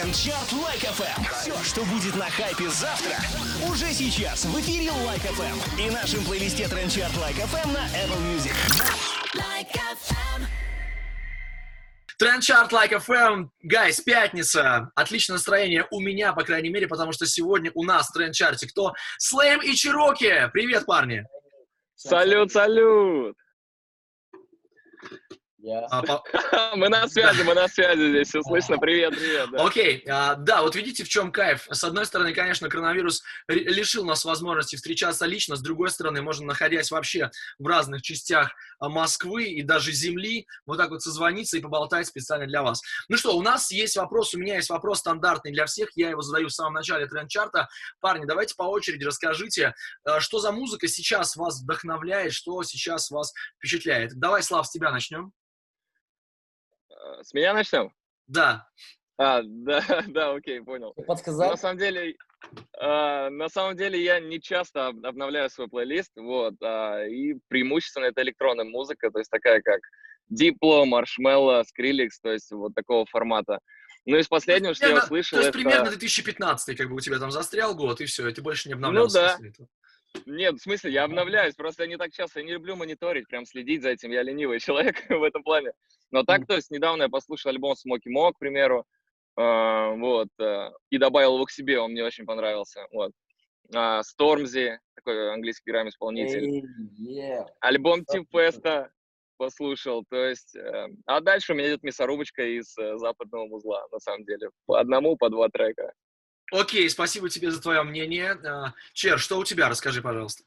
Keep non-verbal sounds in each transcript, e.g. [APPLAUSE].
Трендчарт Like FM. Все, что будет на хайпе завтра, уже сейчас в эфире Like FM и нашем плейлисте Трендчарт Like FM на Apple Music. Like FM. Трендчарт Like FM. Guys, пятница. Отличное настроение у меня, по крайней мере, потому что сегодня у нас в трендчарте кто? Slame и Cherocky. Привет, парни. Салют, салют! Я. А, по- [LAUGHS] Мы на связи, мы на связи здесь, все слышно. Привет, привет. да. Окей, а, да, вот видите, в чем кайф. С одной стороны, конечно, коронавирус лишил нас возможности встречаться лично, с другой стороны, можно, находясь вообще в разных частях а, Москвы и даже Земли, вот так вот созвониться и поболтать специально для вас. Ну что, у нас есть вопрос, у меня есть вопрос стандартный для всех, я его задаю в самом начале тренд-чарта. Парни, давайте по очереди расскажите, а, что за музыка сейчас вас вдохновляет, что сейчас вас впечатляет. Давай, Слав, с тебя начнем. А, С меня начнем? Да. А, [LAUGHS] да, да, окей, понял. Ты На подсказал? самом деле, а, на самом деле я не часто об- обновляю свой плейлист, вот, а, и преимущественно это электронная музыка, то есть такая как Diplo, Marshmello, Skrillex, то есть вот такого формата. Ну, из последнего, что я Примерно- услышал, То есть это... примерно 2015 как бы у тебя там застрял год, и все, и ты больше не обновлялся. Ну да. после этого. Нет, в смысле, я обновляюсь, просто я не так часто, я не люблю мониторить, прям следить за этим, я ленивый [LAUGHS] человек [LAUGHS] в этом плане. Но так, то есть, недавно я послушал альбом Смоки Мо, к примеру, а, вот, а, и добавил его к себе, он мне очень понравился, вот. А, Стормзи, такой английский грамм-исполнитель. Эй, е. Альбом Феста послушал, то есть, э, а дальше у меня идет мясорубочка из э, западного музла, на самом деле, по одному, по два трека. Окей, спасибо тебе за твое мнение. А, Чер, что у тебя? Расскажи, пожалуйста.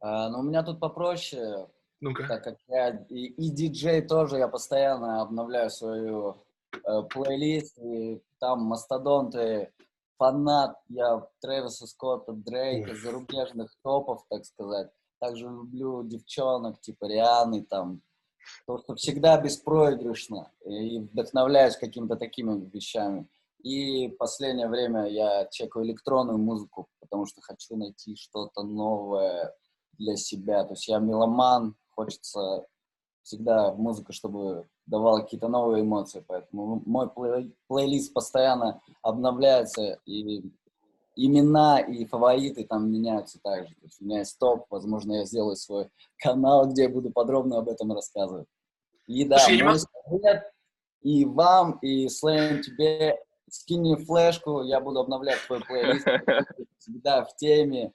А, ну, у меня тут попроще, Ну-ка. так как я и, и диджей тоже, я постоянно обновляю свою э, плейлист, и там мастодонты, фанат я Трэвиса Скотта, Дрейка, зарубежных топов, так сказать. Также люблю девчонок, типа Рианы, там, то, что всегда беспроигрышно, и вдохновляюсь какими-то такими вещами. И последнее время я чекаю электронную музыку, потому что хочу найти что-то новое для себя. То есть я меломан, хочется всегда музыка, чтобы давала какие-то новые эмоции. Поэтому мой плей- плейлист постоянно обновляется, и имена и фавориты там меняются также. То есть у меня есть топ, возможно, я сделаю свой канал, где я буду подробно об этом рассказывать. И да, Слушай, мой совет и вам, и Слэм тебе, скинь мне флешку, я буду обновлять твой плейлист, [LAUGHS] всегда в теме.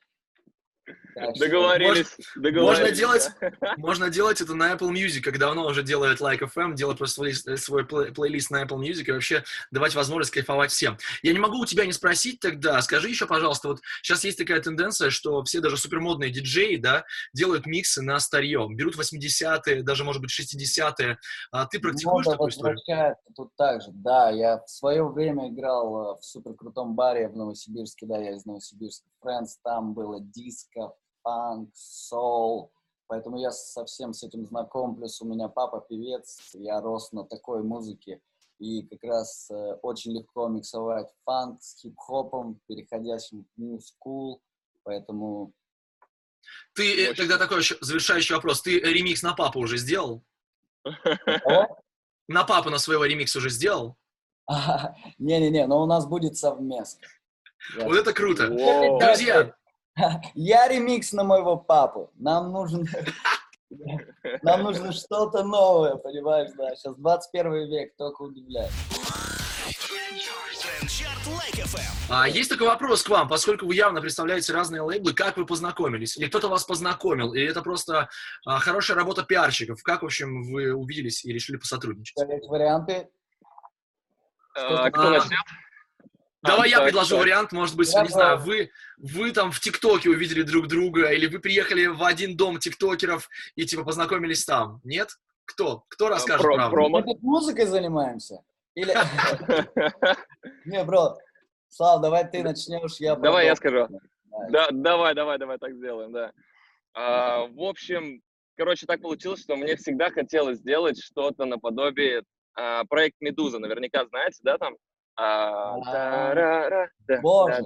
Так что- Договорились, договорились. Можно делать, [LAUGHS] можно делать это на Apple Music, как давно уже делает Like FM, делать просто свой, свой плей- плейлист на Apple Music и вообще давать возможность кайфовать всем. Я не могу у тебя не спросить тогда, скажи еще, пожалуйста, вот сейчас есть такая тенденция, что все даже супермодные диджеи, да, делают миксы на старье, берут 80-е, даже, может быть, 60-е. А ты практикуешь Мода такую историю? тут также, да. Я в свое время играл э, в супер крутом баре в Новосибирске, да, я из Новосибирска. Friends, там было диско, фанк, соул, поэтому я совсем с этим знаком. Плюс у меня папа певец, я рос на такой музыке. И как раз э, очень легко миксовать фанк с хип-хопом, переходящим в new school. Поэтому Ты, э, Мощно. тогда такой еще завершающий вопрос. Ты ремикс на папу уже сделал? На папу на своего ремикс уже сделал? [LAUGHS] Не-не-не, но у нас будет совместно. Вот это круто. Друзья, Я ремикс на моего папу. Нам нужен... Нам нужно что-то новое, понимаешь, да. Сейчас 21 век, только удивляет. А, есть такой вопрос к вам, поскольку вы явно представляете разные лейблы, как вы познакомились? Или кто-то вас познакомил? Или это просто а, хорошая работа пиарщиков? Как, в общем, вы увиделись и решили посотрудничать? Есть варианты? А, Кто А, начнет? Давай я так, предложу так. вариант, может быть, не знаю, вы, вы там в ТикТоке увидели друг друга, или вы приехали в один дом тиктокеров и типа познакомились там. Нет? Кто? Кто расскажет про- правду? промо. Мы тут музыкой занимаемся? Или... [LAUGHS] Не, бро, Слав, давай ты начнешь, я Давай я скажу. Давай. Да, давай, давай, давай так сделаем, да. А, в общем, короче, так получилось, что мне всегда хотелось сделать что-то наподобие а, проект Медуза. Наверняка знаете, да, там? Да, Боже.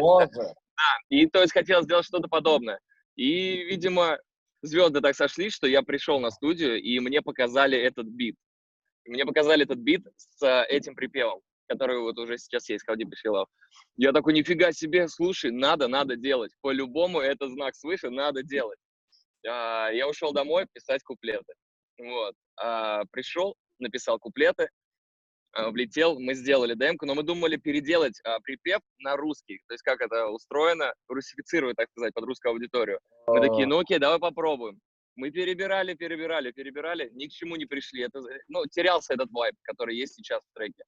Боже. И то есть хотелось сделать что-то подобное. И, видимо, звезды так сошлись, что я пришел на студию, и мне показали этот бит. Мне показали этот бит с э, этим припевом. который вот уже сейчас есть, Хавди Бешилов. Я такой, нифига себе, слушай, надо, надо делать. По-любому это знак свыше, надо делать. А, я ушел домой писать куплеты. Вот. А, пришел, написал куплеты, влетел, мы сделали демку, но мы думали переделать а, припев на русский, то есть как это устроено, русифицировать, так сказать, под русскую аудиторию. Мы такие, ну окей, давай попробуем. Мы перебирали, перебирали, перебирали, ни к чему не пришли. Это, ну, терялся этот вайб, который есть сейчас в треке.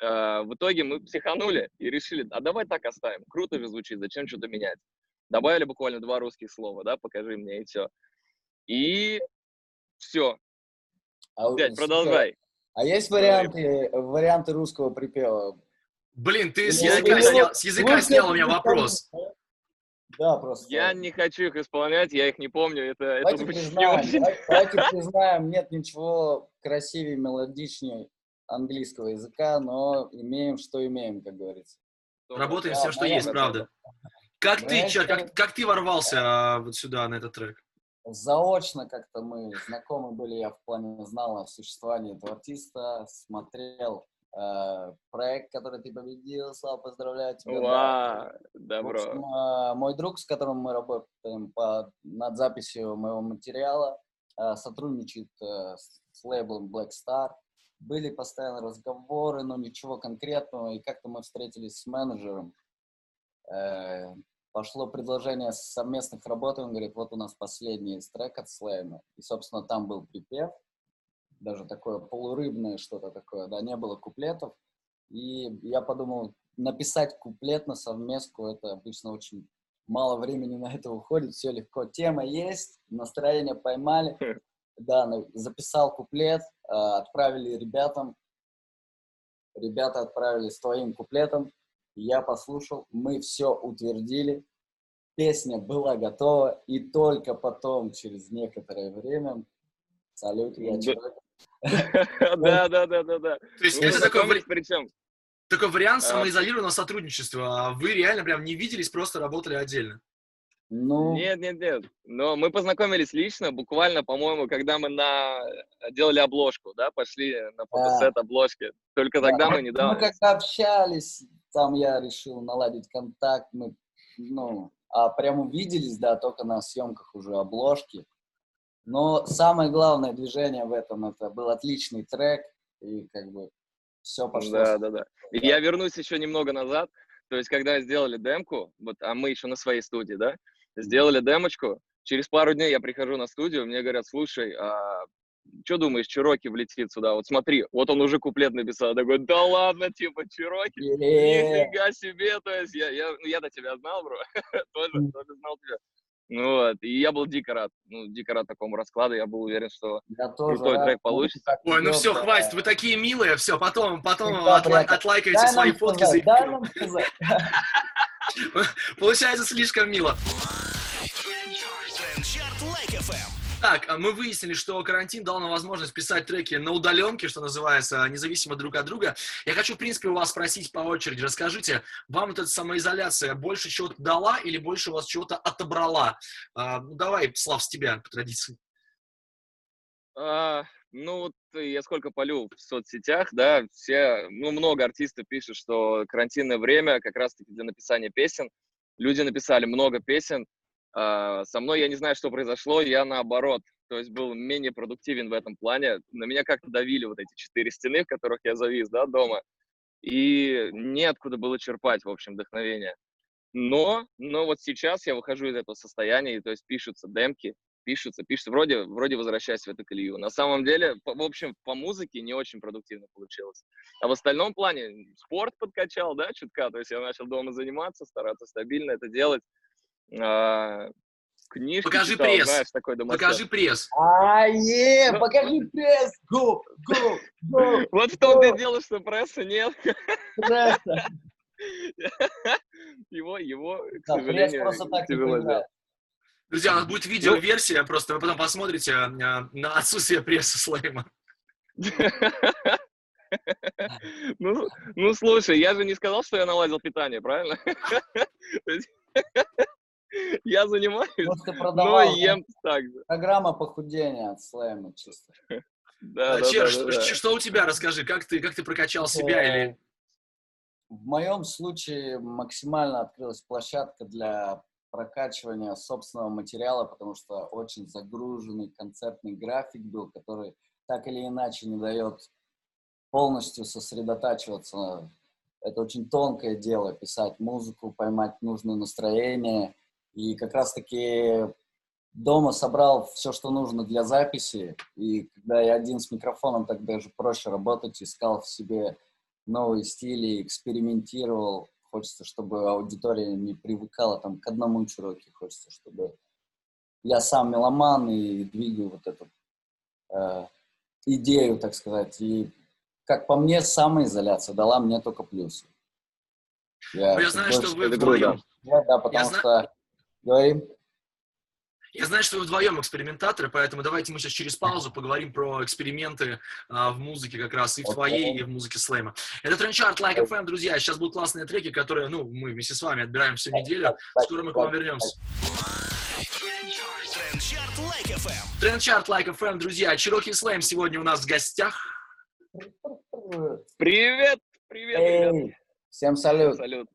А, в итоге мы психанули и решили, а давай так оставим. Круто же звучит, зачем что-то менять? Добавили буквально два русских слова, да, покажи мне, и все. И все. А, Дядь, продолжай. А есть варианты, варианты русского припева? Блин, ты с языка снял, с языка снял у меня вопрос. Да, просто. Я не хочу их исполнять, я их не помню, это, это Давайте не признаем, очень. давайте, [LAUGHS] давайте признаем, нет ничего красивее, мелодичнее английского языка, но имеем, что имеем, как говорится. Работаем Да, тем, что есть, правда. Как ты, чё, как, как ты ворвался а, вот сюда, на этот трек? Заочно как-то мы знакомы были, я в плане знал о существовании этого артиста, смотрел э, проект, который ты победил, Слава, поздравляю тебя. да. Ва, В добро. общем, э, мой друг, с которым мы работаем по, над записью моего материала, э, сотрудничает э, с, с лейблом Black Star. Были постоянно разговоры, но ничего конкретного. И как-то мы встретились с менеджером. Пошло предложение совместных работ. и Он говорит, вот у нас последний трек от Слэйма. И, собственно, там был припев. Даже такое полурыбное что-то такое. Да, не было куплетов. И я подумал, написать куплет на совместку, это обычно очень мало времени на это уходит, все легко. Тема есть, настроение поймали. Да, на- записал куплет, э, отправили ребятам. Ребята отправили с твоим куплетом. Я послушал, мы все утвердили. Песня была готова, и только потом, через некоторое время, салют, я Да. человек. [LAUGHS] Да, да, да, да, да. То есть Мы это такой, причем. такой вариант А. самоизолированного сотрудничества. а Вы реально прям не виделись, просто работали отдельно. Ну, Нет, нет, нет. Но мы познакомились лично, буквально, по-моему, когда мы на делали обложку, да, пошли на фотосет обложки. Только Да, тогда мы Мы недавно. как-то общались, там я решил наладить контакт, мы, ну, а прям увиделись, да, только на съемках уже обложки. Но самое главное движение в этом, это был отличный трек, и как бы все пошло. Да, да, да. И я вернусь еще немного назад. То есть, когда сделали демку, вот, а мы еще на своей студии, да, сделали демочку, через пару дней я прихожу на студию, мне говорят, слушай, а что думаешь, Чироки влетит сюда? Вот смотри, вот он уже куплет написал. Такой, да ладно, типа, Чироки? Нифига себе, то есть я, я, ну, я-то тебя знал, бро, [LAUGHS] тоже, тоже знал тебя. Ну вот, и я был дико рад, ну, дико рад такому раскладу, я был уверен, что Я тоже Крутой рад, трек получится. Ой, ну все, хватит, вы такие милые, все, потом, потом отла- приятно. отлайкаете Дай свои нам фотки. сказать, за- дай нам сказать. [LAUGHS] [LAUGHS] Получается слишком мило. Так, а мы выяснили, что карантин дал нам возможность писать треки на удаленке, что называется, независимо друг от друга. Я хочу, в принципе, у вас спросить по очереди. Расскажите, вам вот эта самоизоляция больше чего-то дала или больше у вас чего-то отобрала? А, ну, давай, Слав, с тебя, по традиции. А, ну, вот я сколько полю в соцсетях, да, все, ну, много артистов пишут, что карантинное время как раз-таки для написания песен. Люди написали много песен. А, со мной я не знаю, что произошло, я наоборот, то есть был менее продуктивен в этом плане. На меня как-то давили вот эти четыре стены, в которых я завис, да, дома. И неоткуда было черпать, в общем, вдохновение. Но, но вот сейчас я выхожу из этого состояния, и, то есть пишутся демки, пишутся, пишутся, вроде, вроде возвращаясь в эту колею. На самом деле, по- в общем, по музыке не очень продуктивно получилось. А в остальном плане спорт подкачал, да, чутка, то есть я начал дома заниматься, стараться стабильно это делать. А, книжки Покажи читал, пресс. знаешь, такой домосед. Покажи пресс. А, е, Ну. покажи пресс, го, го, го, Вот в том-то и дело, что пресса нет. пресса. [LAUGHS] Его, его, к Да, сожалению, просто так не появляется. Друзья, у нас будет видеоверсия, просто вы потом посмотрите а, на отсутствие пресса Слейма. [LAUGHS] Ну, ну, слушай, я же не сказал, что я наладил питание, правильно? [LAUGHS] [LAUGHS] Я занимаюсь, Может, ты но продавал и ем так же. программа похудения от слэма чисто. [LAUGHS] Да, А, да, Чер, да, что, да, да. что у тебя, расскажи, как ты, как ты прокачал себя Э, или... в моем случае максимально открылась площадка для прокачивания собственного материала, потому что очень загруженный концертный график был, который так или иначе не дает полностью сосредотачиваться. Это очень тонкое дело, писать музыку, поймать нужное настроение. И как раз-таки дома собрал все, что нужно для записи. И когда я один с микрофоном, так даже проще работать, искал в себе новые стили, экспериментировал. Хочется, чтобы аудитория не привыкала там к одному чуроке. Хочется, чтобы я сам меломан и двигаю вот эту э, идею, так сказать. И, как по мне, самоизоляция дала мне только плюсы. Я, ну, я знаю, что вы вдвоем... Да, да, потому я что... Зна... Говорим. Я знаю, что вы вдвоем экспериментаторы, поэтому давайте мы сейчас через паузу поговорим про эксперименты а, в музыке как раз и в твоей, и в музыке слэма. Это Трендчарт Like FM, друзья. Сейчас будут классные треки, которые, ну, мы вместе с вами отбираем всю неделю. Скоро мы к вам вернемся. Трендчарт Like FM. Трендчарт Like FM, друзья. Чироки Слэм сегодня у нас в гостях. Привет! Привет, Эй, Всем салют. салют.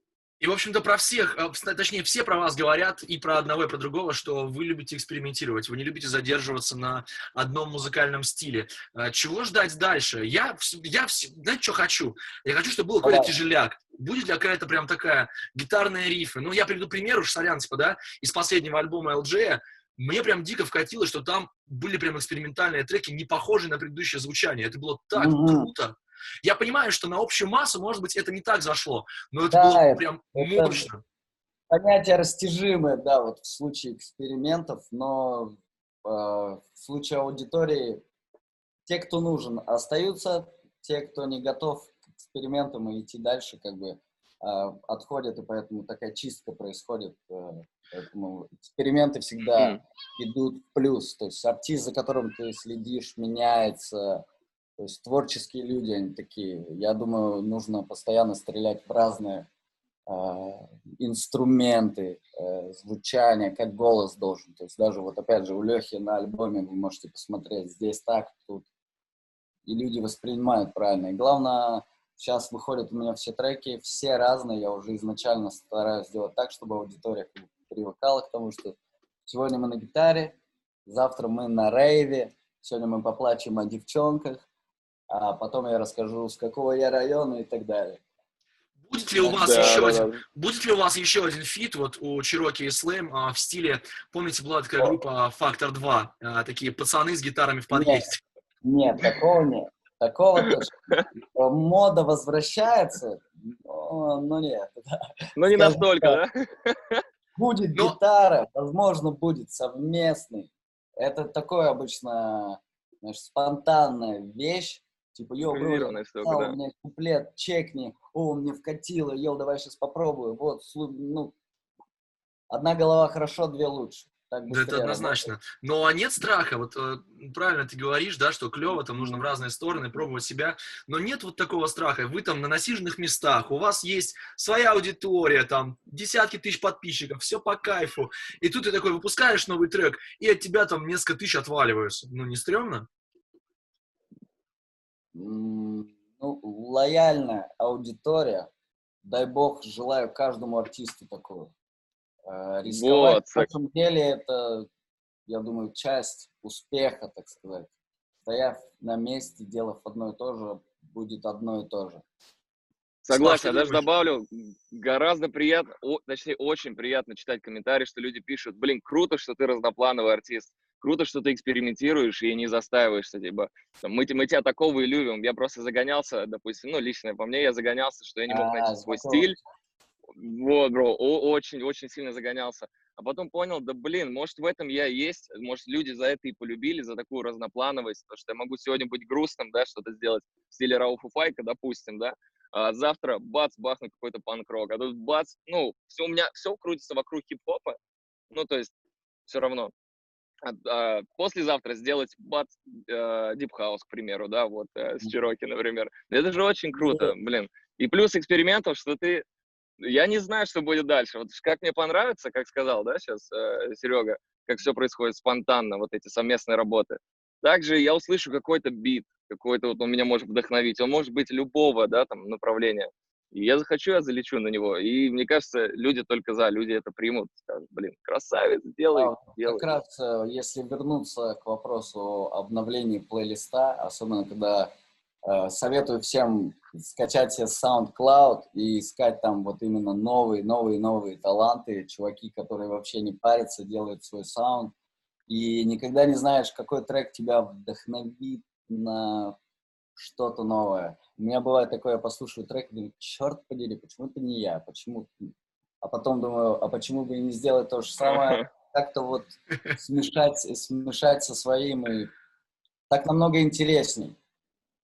И, в общем-то, про всех, э, точнее, все про вас говорят, и про одного, и про другого, что вы любите экспериментировать, вы не любите задерживаться на одном музыкальном стиле. Э, чего ждать дальше? Я, я знаете, что хочу? Я хочу, чтобы был какой-то тяжеляк. Будет ли какая-то прям такая гитарная рифы? Ну, я приведу пример уж сорян, типа, да, из последнего альбома LJ, мне прям дико вкатило, что там были прям экспериментальные треки, не похожие на предыдущее звучание. Это было так mm-hmm. круто. Я понимаю, что на общую массу, может быть, это не так зашло, но это да, было это, прям мощно. Понятие растяжимое, да, вот в случае экспериментов, но э, в случае аудитории те, кто нужен, остаются, те, кто не готов к экспериментам и идти дальше, как бы э, отходят, и поэтому такая чистка происходит. Э, поэтому эксперименты всегда mm. идут в плюс. То есть артист, за которым ты следишь, меняется, то есть творческие люди, они такие. Я думаю, нужно постоянно стрелять в разные э, инструменты, э, звучания, как голос должен. То есть даже вот опять же у Лехи на альбоме вы можете посмотреть, здесь так, тут. И люди воспринимают правильно. И главное, сейчас выходят у меня все треки, все разные. Я уже изначально стараюсь сделать так, чтобы аудитория привыкала к тому, что сегодня мы на гитаре, завтра мы на рейве, сегодня мы поплачем о девчонках, а потом я расскажу, с какого я района и так далее. Будет ли у вас да, еще да, один, да. будет ли у вас еще один фит вот у Cherocky и Slame, а, в стиле, помните, была такая группа Фактор 2, а, такие пацаны с гитарами в подъезде? Нет, нет такого нет. Такого тоже. Мода возвращается, но, но нет. Ну не настолько, да? Будет но... гитара, возможно, будет совместный. Это такое обычно, знаешь, спонтанная вещь, Типа, йоу, бро, я да. у меня куплет, чекни, о, мне вкатило, йоу, давай сейчас попробую. Вот, ну, одна голова хорошо, две лучше. Так да, это однозначно. Работает. Но а нет страха, вот э, правильно ты говоришь, да, что клево, там нужно в разные стороны пробовать себя, но нет вот такого страха. Вы там на насиженных местах, у вас есть своя аудитория, там десятки тысяч подписчиков, все по кайфу, и тут ты такой выпускаешь новый трек, и от тебя там несколько тысяч отваливаются. Ну, не стрёмно? Ну, лояльная аудитория. Дай бог, желаю каждому артисту такую. Э, рисковать вот. на самом деле это, я думаю, часть успеха, так сказать. Стояв на месте, делав одно и то же, будет одно и то же. Согласен, я даже добавлю, гораздо приятно, о, точнее, очень приятно читать комментарии, что люди пишут, блин, круто, что ты разноплановый артист круто, что ты экспериментируешь и не застаиваешься, типа, мы, мы тебя такого и любим. Я просто загонялся, допустим, ну, лично по мне, я загонялся, что я не мог найти свой стиль. Вот, бро, очень-очень сильно загонялся. А потом понял, да блин, может в этом я есть, может люди за это и полюбили, за такую разноплановость, потому что я могу сегодня быть грустным, да, что-то сделать в стиле Рауфа Файка, допустим, да, а завтра бац, бахну какой-то панк-рок, а тут бац, ну, все у меня, все крутится вокруг хип-хопа, ну, то есть все равно а, послезавтра сделать бац, Deep House, к примеру, да, вот э, с Чироки, например. Это же очень круто, блин. И плюс экспериментов, что ты... Я не знаю, что будет дальше. Вот как мне понравится, как сказал, да, сейчас э, Серега, как все происходит спонтанно, вот эти совместные работы. Также я услышу какой-то бит, какой-то вот он меня может вдохновить. Он может быть любого, да, там, направления. И я захочу, я залечу на него. И мне кажется, люди только за, люди это примут, скажут, блин, красавец, делай, А, делай. Как раз, э, если вернуться к вопросу обновления плейлиста, особенно когда э, советую всем скачать себе SoundCloud и искать там вот именно новые, новые, новые таланты, чуваки, которые вообще не парятся, делают свой саунд. И никогда не знаешь, какой трек тебя вдохновит на что-то новое. У меня бывает такое, я послушаю трек и думаю, черт подери, почему это не я, почему... А потом думаю, а почему бы и не сделать то же самое, как-то вот [LAUGHS] смешать, смешать со своим, и так намного интересней.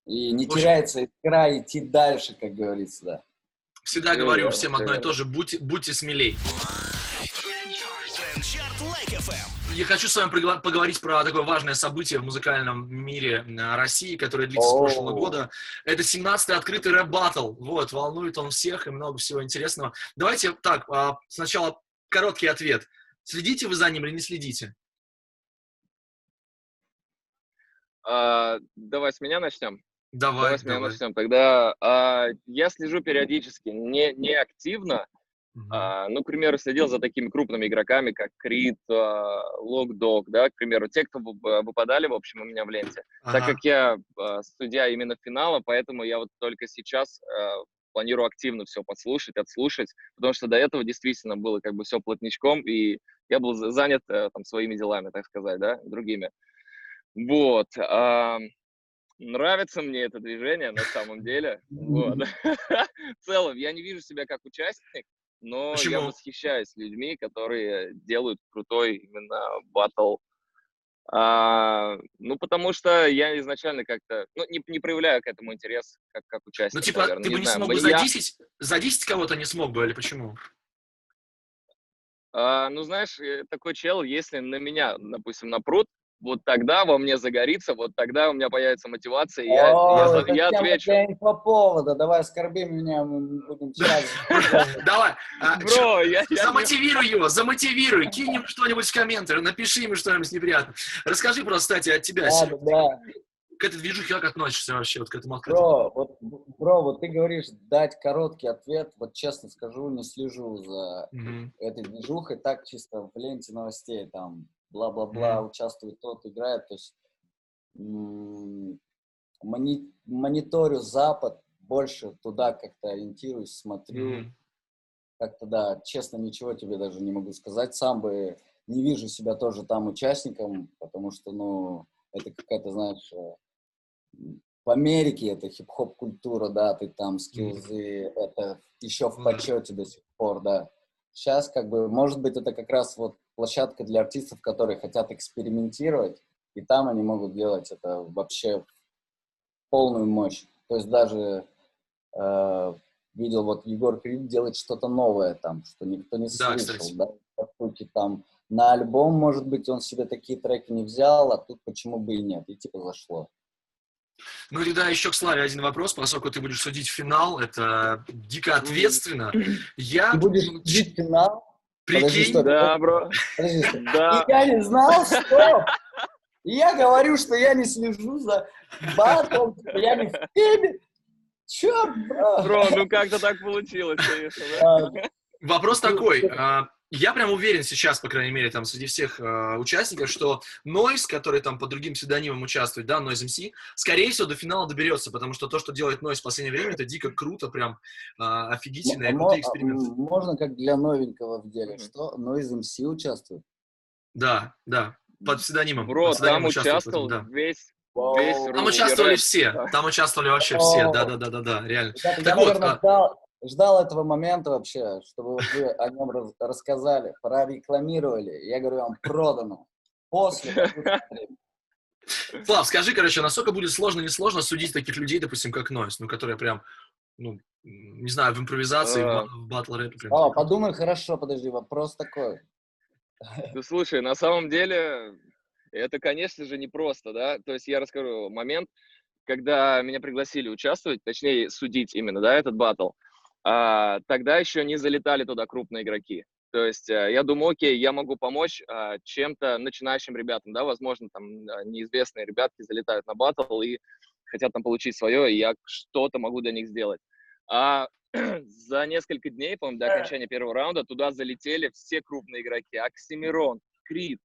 И не Очень- теряется искра, идти дальше, как говорится, да. Всегда Ну, говорю всем одно и то же, будьте, будьте смелей. FM. Я хочу с вами поговорить про такое важное событие в музыкальном мире э, России, которое длится с прошлого года. Это 17-й открытый рэп-баттл. Вот, волнует он всех и много всего интересного. Давайте так, а, сначала короткий ответ. Следите вы за ним или не следите? А, давай с меня начнем. Давай, Давай с меня давай. начнем. Тогда а, я слежу периодически, не, не активно, Мгм. А, ну, к примеру, следил за такими крупными игроками, как Крит, Локдог, да, к примеру, те, кто вы- выпадали, в общем, у меня в ленте. Так Ага. как я а, судья именно финала, поэтому я вот только сейчас а, планирую активно все подслушать, отслушать, потому что до этого действительно было как бы все плотничком, и я был за- занят э, там своими делами, так сказать, да, другими. Вот. а, Нравится мне это движение на самом деле. Вот. [LAUGHS] В целом, я не вижу себя как участник, но я Почему? восхищаюсь людьми, которые делают крутой именно батл. А, ну, потому что я изначально как-то, ну, не, не проявляю к этому интерес, как, как участник, Ну, типа, наверное, ты бы не знаю. смог бы за я- 10, за 10 кого-то не смог бы, или почему? А, ну, знаешь, э, такой чел, если на меня, допустим, напрут, вот тогда во мне загорится, вот тогда у меня появится мотивация, и я, О, я я отвечу. для инфоповода. Давай оскорби меня, мы будем. [LAUGHS] Давай, а, Бро, я, замотивируй его, замотивируй, кинь ему что-нибудь в комменты, напиши ему что-нибудь неприятное. Расскажи просто, кстати, от тебя. Да, да. К этой движухе как относишься вообще, вот к этому открытому? Бро, вот, бро, вот ты говоришь дать короткий ответ. Вот честно скажу, не слежу за этой движухой. Так чисто в ленте новостей там бла-бла-бла, участвует тот, играет. То есть мони- мониторю Запад, больше туда как-то ориентируюсь, смотрю. Мгм. Как-то, да, честно, ничего тебе даже не могу сказать. Сам бы не вижу себя тоже там участником, потому что, ну, это какая-то, знаешь, э, в Америке это хип-хоп культура, да, ты там скиллзы, это еще в почете до сих пор, да. Сейчас, как бы, может быть, это как раз вот площадка для артистов, которые хотят экспериментировать, и там они могут делать это вообще в полную мощь. То есть даже э, видел, вот Егор Крид делает что-то новое там, что никто не Да, слышал, кстати. да, по сути, там на альбом, может быть, он себе такие треки не взял, а тут почему бы и нет, и типа зашло. Ну, тогда еще к Славе один вопрос, поскольку ты будешь судить финал, это дико ответственно. Я, Ты будешь ну, видеть финал? Подожди, прикинь, что- Да, бро, Подожди, что? да. И я не знал, что... И я говорю, что я не слежу за батлом, типа, я не в теме. Чё, бро? Бро, ну как-то так получилось, конечно, да? А, Вопрос Ну, такой. Я прям уверен сейчас, по крайней мере, там среди всех а, участников, что Нойз, который там по другим псевдонимам участвует, да, Нойз МС, скорее всего, до финала доберется, потому что то, что делает Нойз в последнее время, это дико круто, прям а, офигительно, и крутые эксперименты. Можно как для новенького в деле, что? Из МС участвует. Да, да, под псевдонимом. Бро, под псевдонимом там участвовал да. весь, весь. Там участвовали все, там участвовали вообще все, О. да-да-да-да, реально. Ребята, Так я, вот, наверное, а- ждал, ждал этого момента вообще, чтобы вы о нем раз- рассказали, прорекламировали. Я говорю, вам продано. После. Слав, скажи, короче, насколько будет сложно, не сложно судить таких людей, допустим, как Нойз, ну, которые прям, ну, не знаю, в импровизации, в А. батл рэпе. О, подумай хорошо, подожди, вопрос такой. Ну, слушай, на самом деле, это, конечно же, непросто, да? То есть я расскажу момент, когда меня пригласили участвовать, точнее, судить именно, да, этот батл, а, тогда еще не залетали туда крупные игроки. То есть э, я думаю, окей, я могу помочь а, чем-то начинающим ребятам, да, возможно, там а, неизвестные ребятки залетают на батл и хотят там получить свое, и я что-то могу для них сделать. А [CLEARS THROAT] за несколько дней, по-моему, до окончания первого раунда туда залетели все крупные игроки. Оксимирон, Крид,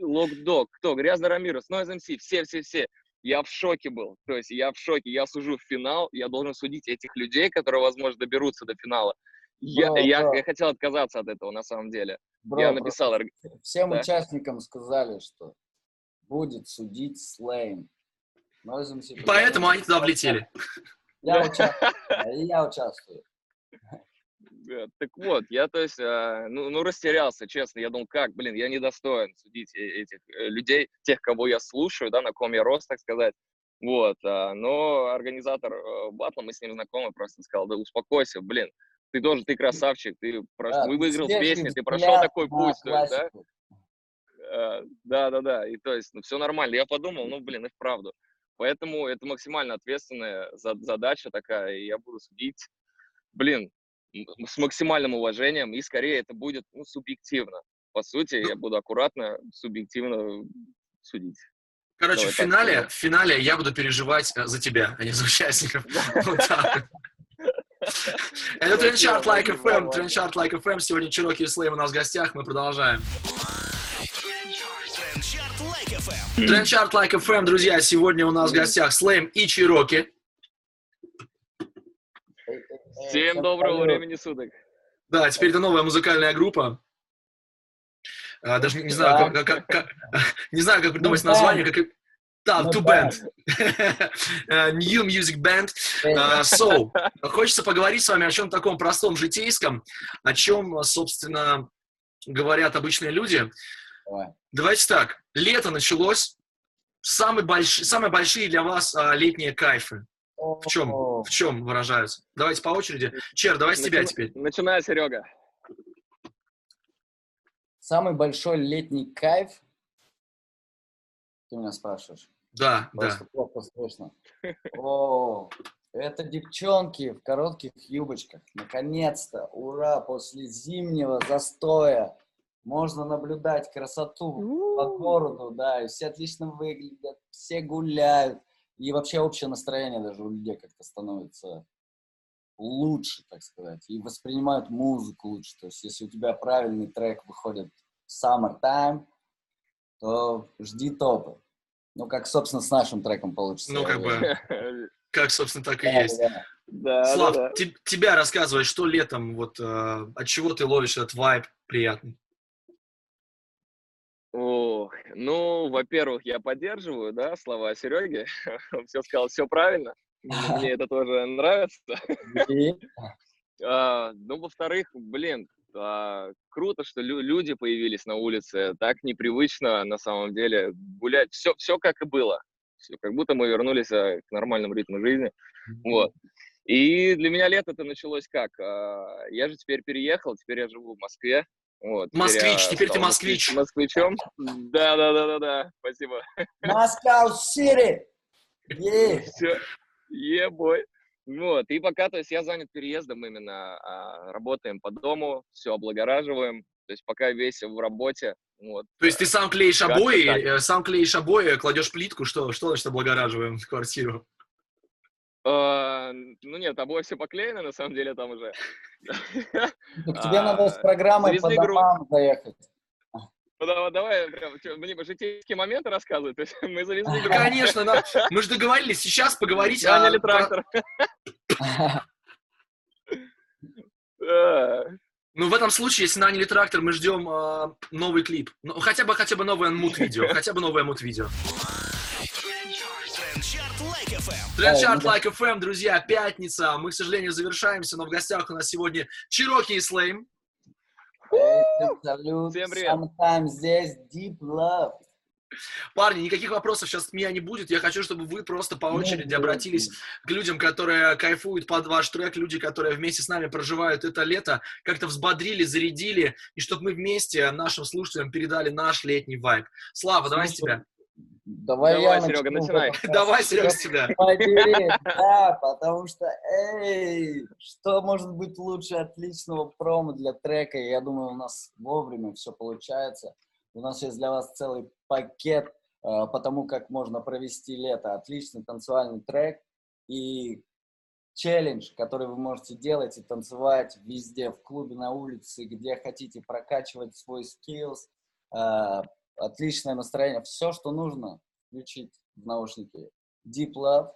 Локдог, кто? Грязный Рамирос, Нойз МС, все-все-все. Я в шоке был. То есть я в шоке. Я сужу в финал, я должен судить этих людей, которые, возможно, доберутся до финала. Я, Бро, я, бро. я хотел отказаться от этого, на самом деле. Бро, я бро, написал, орг- Всем Да. участникам сказали, что будет судить Слейм. Поэтому они туда влетели. Я участвую. [LAUGHS] Я участвую. Да, Так вот, я, то есть, а, ну, ну, растерялся, честно. Я думал, как, блин, я недостоин судить э- этих э, людей, тех, кого я слушаю, да, на ком я рос, так сказать. Вот, а, но организатор э, батла, мы с ним знакомы, просто сказал, да успокойся, блин, ты должен, ты красавчик, ты прош- Да, вы выиграл песни, ты прошел такой путь, да. Э, Да, да, да. И то есть, ну, все нормально. Я подумал, ну, блин, и вправду. Поэтому это максимально ответственная за- задача такая, и я буду судить, блин, с максимальным уважением, и скорее это будет, ну, субъективно. По сути, я буду аккуратно, субъективно судить. Короче, Давай в так финале, скажем. в финале я буду переживать э, за тебя, а не за участников. [LAUGHS] Так. [LAUGHS] Это Трендчарт Like FM, Трендчарт Like FM. Сегодня Чироки и Слейм у нас в гостях, мы продолжаем. Трендчарт Like FM, друзья, сегодня у нас в гостях Слейм и Чироки. Всем доброго времени суток. Да, теперь это новая музыкальная группа. А, Даже не, знаю, как, как- как- [LAUGHS] не знаю, как придумать Ну, название. Как... Да, Ну, Two. Band. [LAUGHS] Э, New Music Band. А, So, [LAUGHS] хочется поговорить с вами о чем таком простом, житейском, о чем, собственно, говорят обычные люди. давай. Давайте так, лето началось. Самые, больш... Самые большие для вас а, летние кайфы в чем, в чем выражаются? Давайте по очереди. Чер, давай с тебя Начи- теперь. Начинай, Серега. Самый большой летний кайф. Ты меня спрашиваешь. Да, да. Просто плохо слышно. О, это девчонки в коротких юбочках. Наконец-то, ура, после зимнего застоя можно наблюдать красоту по городу, да, и все отлично выглядят, все гуляют. И вообще общее настроение даже у людей как-то становится лучше, так сказать, и воспринимают музыку лучше. То есть, если у тебя правильный трек выходит в summertime, то жди топы. Ну, как, собственно, с нашим треком получится. Ну, как бы, [LAUGHS] как, собственно, так и Да, есть. да. Да, Слав, да, да. те- тебя рассказывай, что летом, вот, э, от чего ты ловишь этот вайб приятный? Ох, ну, во-первых, я поддерживаю, да, слова Сереги. Он [LAUGHS] все сказал, все правильно. Мне [LAUGHS] это тоже нравится. [LAUGHS] А, ну, во-вторых, блин, а, круто, что лю- люди появились на улице. Так непривычно, на самом деле, гулять. Все, все как и было. Все, как будто мы вернулись а, к нормальному ритму жизни. Вот. И для меня лето это началось как? А, Я же теперь переехал, теперь я живу в Москве. Вот, Москвич, я теперь ты москвич. москвич- Москвичом. Да, да, да, да, да. Спасибо. Москва Сити! Все, ебой. Вот, и пока, то есть я занят переездом именно, а, работаем по дому, все облагораживаем, то есть пока весь в работе, вот. То есть ты сам клеишь обои, э, сам клеишь обои, кладешь плитку, что, что значит облагораживаем квартиру? А, ну нет, обои все поклеено, на самом деле, там уже. Ну, тебе А, надо с программой по домам заехать. Ну, давай, давай, прям, мне бы житейские моменты то есть [LAUGHS] мы завезли Да, груз, конечно, да. мы же договорились сейчас поговорить о... наняли про- трактор. Ну, в этом случае, если наняли трактор, мы ждем э, новый клип. Ну, хотя бы, хотя бы новое мут-видео. Хотя бы новое мут-видео. FM. Трендчарт ну. Like FM, друзья, пятница. Мы, к сожалению, завершаемся, но в гостях у нас сегодня Чироки и Слейм. Всем салют. Всем привет. Здесь Deep Love. Парни, никаких вопросов сейчас от меня не будет. Я хочу, чтобы вы просто по Ну, очереди обратились к людям, которые кайфуют под ваш трек, люди, которые вместе с нами проживают это лето, как-то взбодрили, зарядили, и чтобы мы вместе нашим слушателям передали наш летний вайб. Слава, давай с тебя. Давай, Давай, я Серега, в начинай. Давай, Серега, с тебя. Да, потому что, эй, что может быть лучше отличного промо для трека? Я думаю, у нас вовремя все получается. У нас есть для вас целый пакет э, по тому, как можно провести лето. Отличный танцевальный трек. И челлендж, который вы можете делать и танцевать везде, в клубе, на улице, где хотите прокачивать свой skills, э, отличное настроение, все, что нужно, включить в наушники. Deep Love,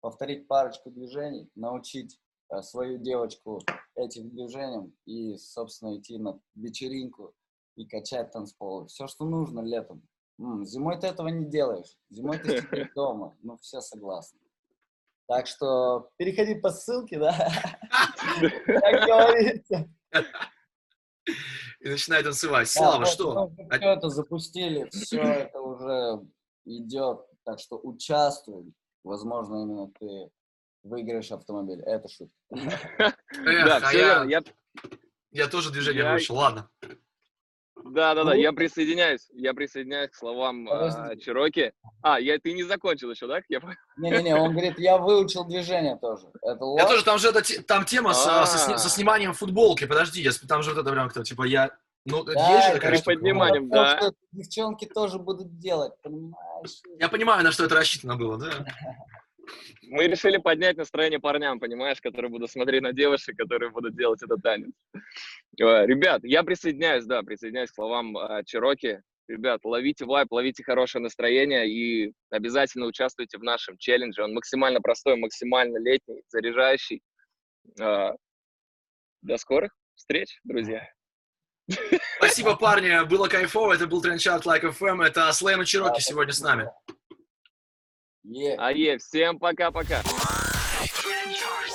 повторить парочку движений, научить э, свою девочку этим движениям и, собственно, идти на вечеринку и качать танцпол. Все, что нужно летом. М, зимой ты этого не делаешь. Зимой ты сидишь [LAUGHS] дома. Ну, все согласны. Так что переходи по ссылке, да? [LAUGHS] Как говорится. И начинай танцевать. Слава, что? А Все это запустили, все это уже идет. Так что участвуй. Возможно, именно ты выиграешь автомобиль. Это шутка. [LAUGHS] Да, а все я, верно. Я, я тоже движение выучил. Ладно. Да, да, да, я присоединяюсь. Я присоединяюсь к словам Подожди. Чироки. А, я, ты не закончил еще, да? Не-не-не, он говорит, я выучил движение тоже. Это Я тоже, там же это, там тема а, со, сни- со сниманием футболки. Подожди, там же вот это прям кто, типа я... Ну, это Да, есть же такая штука? то, да. что девчонки тоже будут делать, понимаешь? Я понимаю, на что это рассчитано было, да? Мы решили поднять настроение парням, понимаешь, которые будут смотреть на девушек, которые будут делать этот танец. Э, Ребят, я присоединяюсь, да, присоединяюсь к словам а, Чироки. Ребят, ловите вайп, ловите хорошее настроение и обязательно участвуйте в нашем челлендже. Он максимально простой, максимально летний, заряжающий. Э, До скорых встреч, друзья. Спасибо, парни, было кайфово. Это был Трендчарт Like FM. Это Слэм и Чироки сегодня с нами. Е. Ае, всем пока-пока.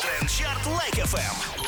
Трендчарт.